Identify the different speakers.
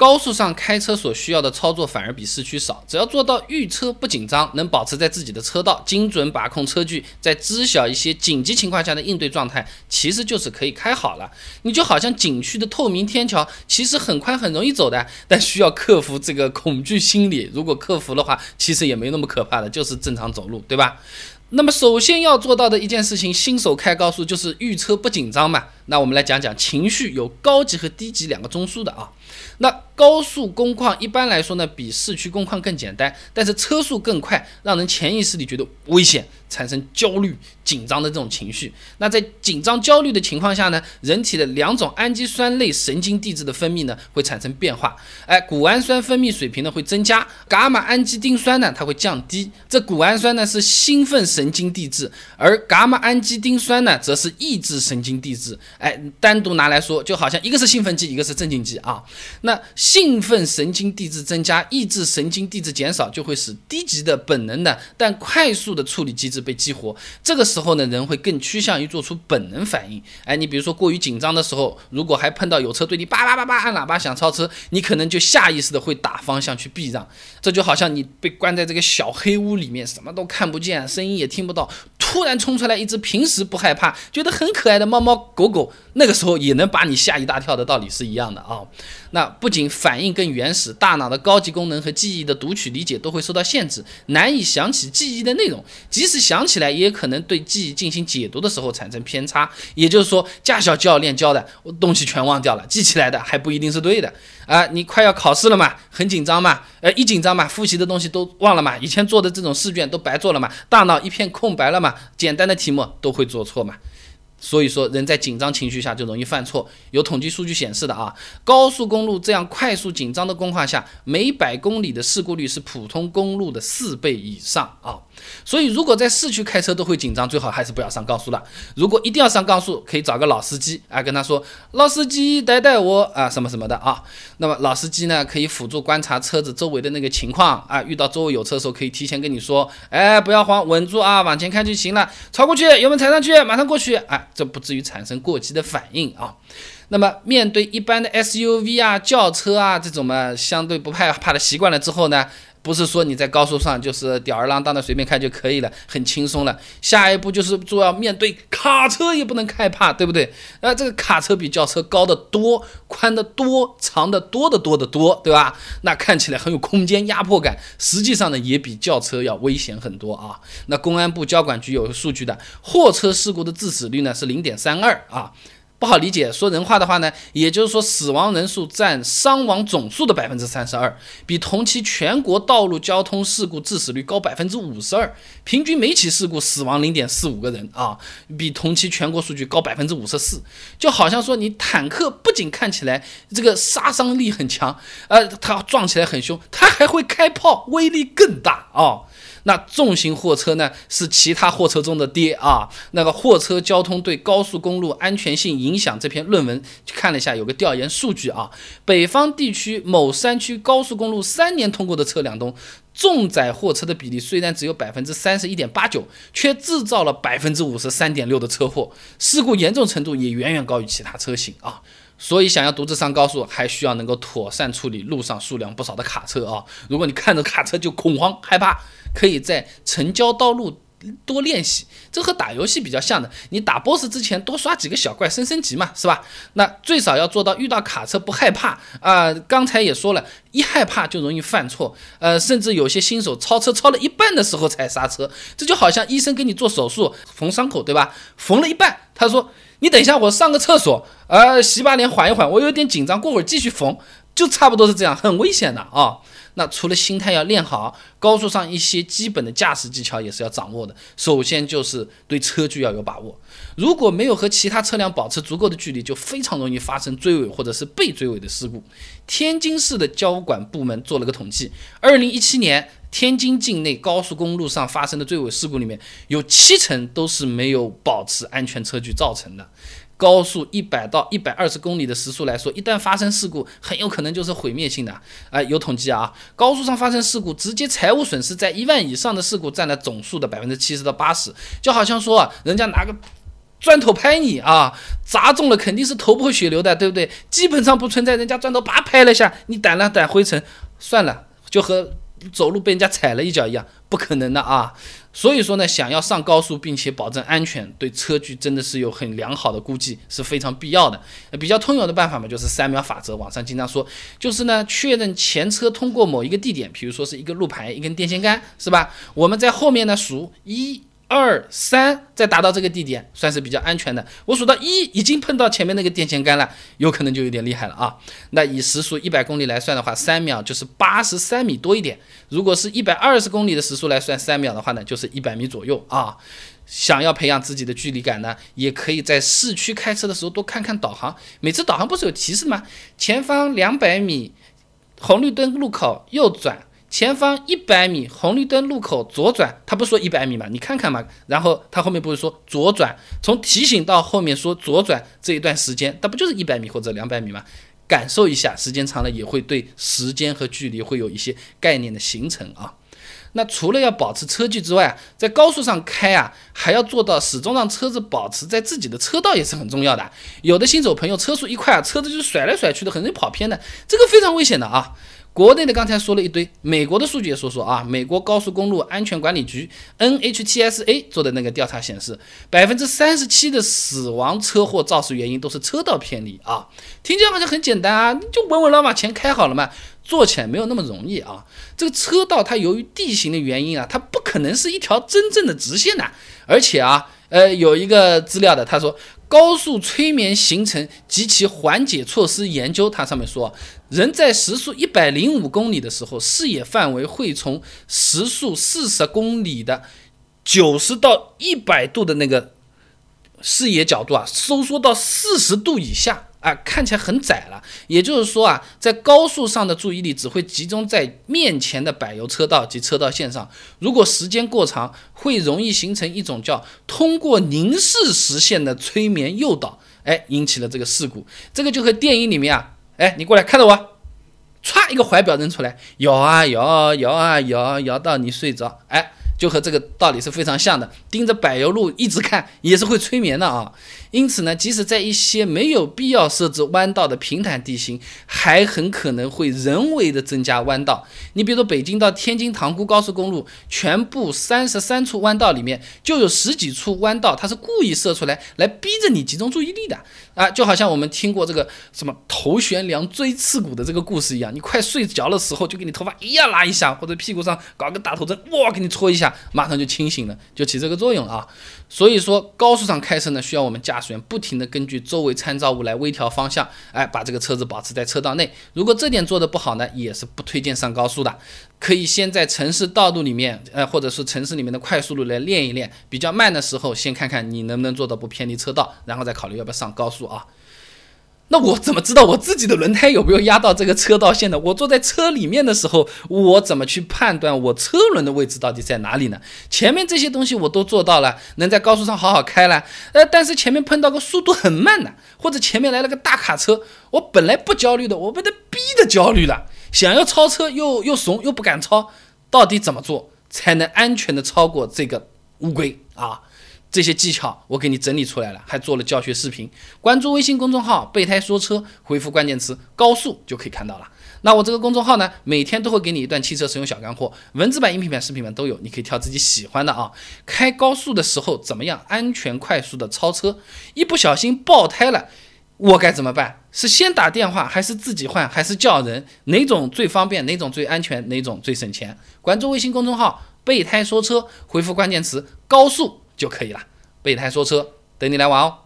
Speaker 1: 高速上开车所需要的操作反而比市区少，只要做到遇车不紧张，能保持在自己的车道，精准把控车距，在知晓一些紧急情况下的应对状态，其实就是可以开好了。你就好像景区的透明天桥，其实很宽很容易走的，但需要克服这个恐惧心理。如果克服的话，其实也没那么可怕的，就是正常走路，对吧？那么首先要做到的一件事情，新手开高速就是遇车不紧张嘛。那我们来讲讲情绪，有高级和低级两个中枢的啊。那高速工况一般来说呢，比市区工况更简单，但是车速更快，让人潜意识里觉得危险，产生焦虑、紧张的这种情绪。那在紧张、焦虑的情况下呢，人体的两种氨基酸类神经递质的分泌呢会产生变化，哎，谷氨酸分泌水平呢会增加，伽马氨基丁酸呢它会降低。这谷氨酸呢是兴奋神经递质，而伽马氨基丁酸呢则是抑制神经递质。哎，单独拿来说，就好像一个是兴奋剂，一个是镇静剂啊。那兴奋神经递质增加，抑制神经递质减少，就会使低级的本能的但快速的处理机制被激活。这个时候呢，人会更趋向于做出本能反应。哎，你比如说过于紧张的时候，如果还碰到有车对你叭叭叭叭按喇叭想超车，你可能就下意识的会打方向去避让。这就好像你被关在这个小黑屋里面，什么都看不见，声音也听不到。突然冲出来一只平时不害怕、觉得很可爱的猫猫狗狗，那个时候也能把你吓一大跳的道理是一样的啊。那不仅反应更原始，大脑的高级功能和记忆的读取理解都会受到限制，难以想起记忆的内容。即使想起来，也可能对记忆进行解读的时候产生偏差。也就是说，驾校教练教的东西全忘掉了，记起来的还不一定是对的啊。你快要考试了嘛，很紧张嘛，呃，一紧张嘛，复习的东西都忘了嘛，以前做的这种试卷都白做了嘛，大脑一片空白了嘛。简单的题目都会做错嘛，所以说人在紧张情绪下就容易犯错。有统计数据显示的啊，高速公路这样快速紧张的工况下，每百公里的事故率是普通公路的四倍以上啊。所以，如果在市区开车都会紧张，最好还是不要上高速了。如果一定要上高速，可以找个老司机啊，跟他说：“老司机带带我啊，什么什么的啊。”那么老司机呢，可以辅助观察车子周围的那个情况啊，遇到周围有车的时候，可以提前跟你说：“哎，不要慌，稳住啊，往前开就行了，超过去，油门踩上去，马上过去啊，这不至于产生过激的反应啊。”那么面对一般的 SUV 啊、轿车啊这种嘛，相对不害怕的习惯了之后呢？不是说你在高速上就是吊儿郎当的随便开就可以了，很轻松了。下一步就是就要面对卡车，也不能害怕，对不对？那这个卡车比轿车高得多、宽得多、长得多得多得多，对吧？那看起来很有空间压迫感，实际上呢也比轿车要危险很多啊。那公安部交管局有数据的，货车事故的致死率呢是零点三二啊。不好理解，说人话的话呢，也就是说死亡人数占伤亡总数的百分之三十二，比同期全国道路交通事故致死率高百分之五十二，平均每起事故死亡零点四五个人啊，比同期全国数据高百分之五十四。就好像说你坦克不仅看起来这个杀伤力很强，呃，它撞起来很凶，它还会开炮，威力更大啊。那重型货车呢，是其他货车中的爹啊。那个货车交通对高速公路安全性影响这篇论文看了一下，有个调研数据啊，北方地区某山区高速公路三年通过的车辆中，重载货车的比例虽然只有百分之三十一点八九，却制造了百分之五十三点六的车祸，事故严重程度也远远高于其他车型啊。所以，想要独自上高速，还需要能够妥善处理路上数量不少的卡车啊。如果你看着卡车就恐慌害怕，可以在城郊道路多练习，这和打游戏比较像的。你打 BOSS 之前多刷几个小怪升升级嘛，是吧？那最少要做到遇到卡车不害怕啊。刚才也说了，一害怕就容易犯错，呃，甚至有些新手超车超了一半的时候才刹车，这就好像医生给你做手术缝伤口，对吧？缝了一半，他说。你等一下，我上个厕所，呃，洗把脸，缓一缓，我有点紧张，过会儿继续缝，就差不多是这样，很危险的啊。那除了心态要练好，高速上一些基本的驾驶技巧也是要掌握的。首先就是对车距要有把握，如果没有和其他车辆保持足够的距离，就非常容易发生追尾或者是被追尾的事故。天津市的交管部门做了个统计，二零一七年。天津境内高速公路上发生的追尾事故里面，有七成都是没有保持安全车距造成的。高速一百到一百二十公里的时速来说，一旦发生事故，很有可能就是毁灭性的。啊，有统计啊，高速上发生事故，直接财务损失在一万以上的事故占了总数的百分之七十到八十。就好像说，人家拿个砖头拍你啊，砸中了肯定是头破血流的，对不对？基本上不存在人家砖头叭拍了下，你掸了掸灰尘，算了，就和走路被人家踩了一脚一样，不可能的啊。所以说呢，想要上高速并且保证安全，对车距真的是有很良好的估计是非常必要的。比较通用的办法嘛，就是三秒法则，网上经常说，就是呢确认前车通过某一个地点，比如说是一个路牌、一根电线杆，是吧？我们在后面呢数一。二三，再达到这个地点，算是比较安全的。我数到一，已经碰到前面那个电线杆了，有可能就有点厉害了啊。那以时速一百公里来算的话，三秒就是八十三米多一点。如果是一百二十公里的时速来算，三秒的话呢，就是一百米左右啊。想要培养自己的距离感呢，也可以在市区开车的时候多看看导航。每次导航不是有提示吗？前方两百米，红绿灯路口右转。前方一百米红绿灯路口左转，他不说一百米嘛？你看看嘛。然后他后面不是说左转，从提醒到后面说左转这一段时间，那不就是一百米或者两百米吗？感受一下，时间长了也会对时间和距离会有一些概念的形成啊。那除了要保持车距之外，在高速上开啊，还要做到始终让车子保持在自己的车道也是很重要的。有的新手朋友车速一快啊，车子就甩来甩去的，很容易跑偏的，这个非常危险的啊。国内的刚才说了一堆，美国的数据也说说啊。美国高速公路安全管理局 NHTSA 做的那个调查显示，百分之三十七的死亡车祸肇事原因都是车道偏离啊。听起来好像很简单啊，你就稳稳地把钱开好了嘛。做起来没有那么容易啊。这个车道它由于地形的原因啊，它不可能是一条真正的直线的。而且啊，呃，有一个资料的，他说。高速催眠形成及其缓解措施研究，它上面说，人在时速一百零五公里的时候，视野范围会从时速四十公里的九十到一百度的那个视野角度啊，收缩到四十度以下。啊，看起来很窄了。也就是说啊，在高速上的注意力只会集中在面前的柏油车道及车道线上。如果时间过长，会容易形成一种叫通过凝视实现的催眠诱导，哎，引起了这个事故。这个就和电影里面啊，哎，你过来看着我，歘，一个怀表扔出来，摇啊摇，摇啊摇，摇到你睡着，哎。就和这个道理是非常像的，盯着柏油路一直看也是会催眠的啊。因此呢，即使在一些没有必要设置弯道的平坦地形，还很可能会人为的增加弯道。你比如说北京到天津塘沽高速公路，全部三十三处弯道里面，就有十几处弯道，它是故意设出来来逼着你集中注意力的啊。就好像我们听过这个什么头悬梁锥刺股的这个故事一样，你快睡着的时候，就给你头发一呀拉一下，或者屁股上搞个大头针，哇，给你戳一下。马上就清醒了，就起这个作用啊。所以说高速上开车呢，需要我们驾驶员不停的根据周围参照物来微调方向，哎，把这个车子保持在车道内。如果这点做的不好呢，也是不推荐上高速的。可以先在城市道路里面，呃，或者是城市里面的快速路来练一练。比较慢的时候，先看看你能不能做到不偏离车道，然后再考虑要不要上高速啊。那我怎么知道我自己的轮胎有没有压到这个车道线呢？我坐在车里面的时候，我怎么去判断我车轮的位置到底在哪里呢？前面这些东西我都做到了，能在高速上好好开了。呃，但是前面碰到个速度很慢的，或者前面来了个大卡车，我本来不焦虑的，我被他逼的焦虑了，想要超车又又怂又不敢超，到底怎么做才能安全的超过这个乌龟啊？这些技巧我给你整理出来了，还做了教学视频。关注微信公众号“备胎说车”，回复关键词“高速”就可以看到了。那我这个公众号呢，每天都会给你一段汽车使用小干货，文字版、音频版、视频版都有，你可以挑自己喜欢的啊。开高速的时候怎么样安全快速的超车？一不小心爆胎了，我该怎么办？是先打电话，还是自己换，还是叫人？哪种最方便？哪种最安全？哪种最省钱？关注微信公众号“备胎说车”，回复关键词“高速”。就可以了。备胎说车，等你来玩哦。